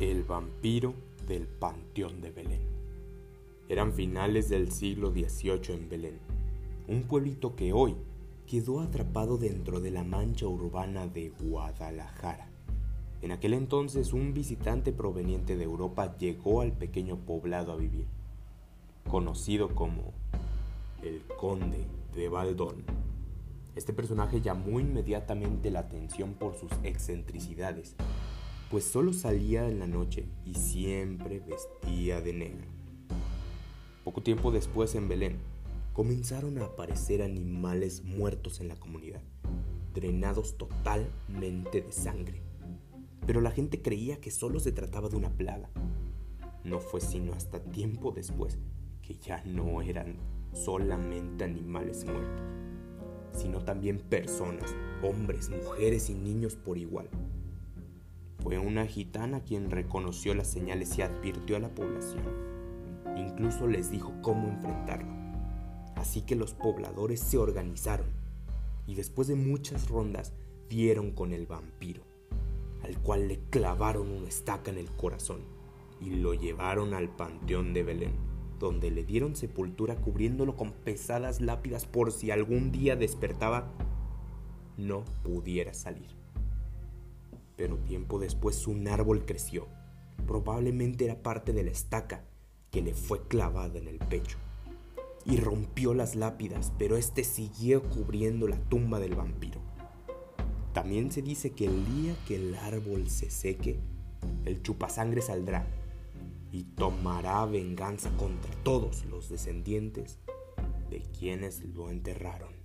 El vampiro del Panteón de Belén. Eran finales del siglo XVIII en Belén, un pueblito que hoy quedó atrapado dentro de la mancha urbana de Guadalajara. En aquel entonces un visitante proveniente de Europa llegó al pequeño poblado a vivir, conocido como el Conde de Baldón. Este personaje llamó inmediatamente la atención por sus excentricidades pues solo salía en la noche y siempre vestía de negro. Poco tiempo después en Belén, comenzaron a aparecer animales muertos en la comunidad, drenados totalmente de sangre. Pero la gente creía que solo se trataba de una plaga. No fue sino hasta tiempo después que ya no eran solamente animales muertos, sino también personas, hombres, mujeres y niños por igual fue una gitana quien reconoció las señales y advirtió a la población. Incluso les dijo cómo enfrentarlo. Así que los pobladores se organizaron y después de muchas rondas dieron con el vampiro, al cual le clavaron una estaca en el corazón y lo llevaron al panteón de Belén, donde le dieron sepultura cubriéndolo con pesadas lápidas por si algún día despertaba no pudiera salir pero tiempo después un árbol creció. Probablemente era parte de la estaca que le fue clavada en el pecho. Y rompió las lápidas, pero este siguió cubriendo la tumba del vampiro. También se dice que el día que el árbol se seque, el chupasangre saldrá y tomará venganza contra todos los descendientes de quienes lo enterraron.